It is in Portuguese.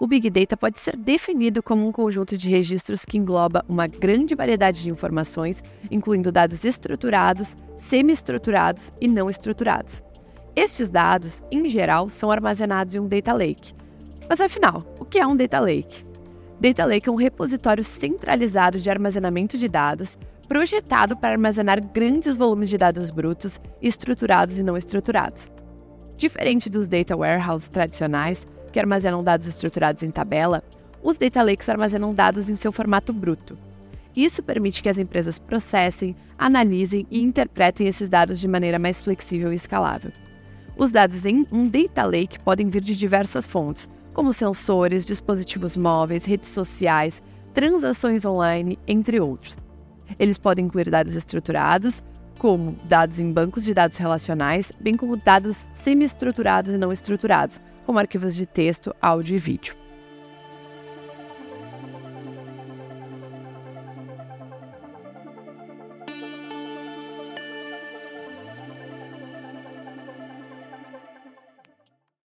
O Big Data pode ser definido como um conjunto de registros que engloba uma grande variedade de informações, incluindo dados estruturados, semi-estruturados e não estruturados. Estes dados, em geral, são armazenados em um data lake. Mas afinal, o que é um data lake? Data Lake é um repositório centralizado de armazenamento de dados, projetado para armazenar grandes volumes de dados brutos, estruturados e não estruturados. Diferente dos data warehouses tradicionais, que armazenam dados estruturados em tabela, os data lakes armazenam dados em seu formato bruto. Isso permite que as empresas processem, analisem e interpretem esses dados de maneira mais flexível e escalável. Os dados em um data lake podem vir de diversas fontes, como sensores, dispositivos móveis, redes sociais, transações online, entre outros. Eles podem incluir dados estruturados, como dados em bancos de dados relacionais, bem como dados semi-estruturados e não estruturados, como arquivos de texto, áudio e vídeo.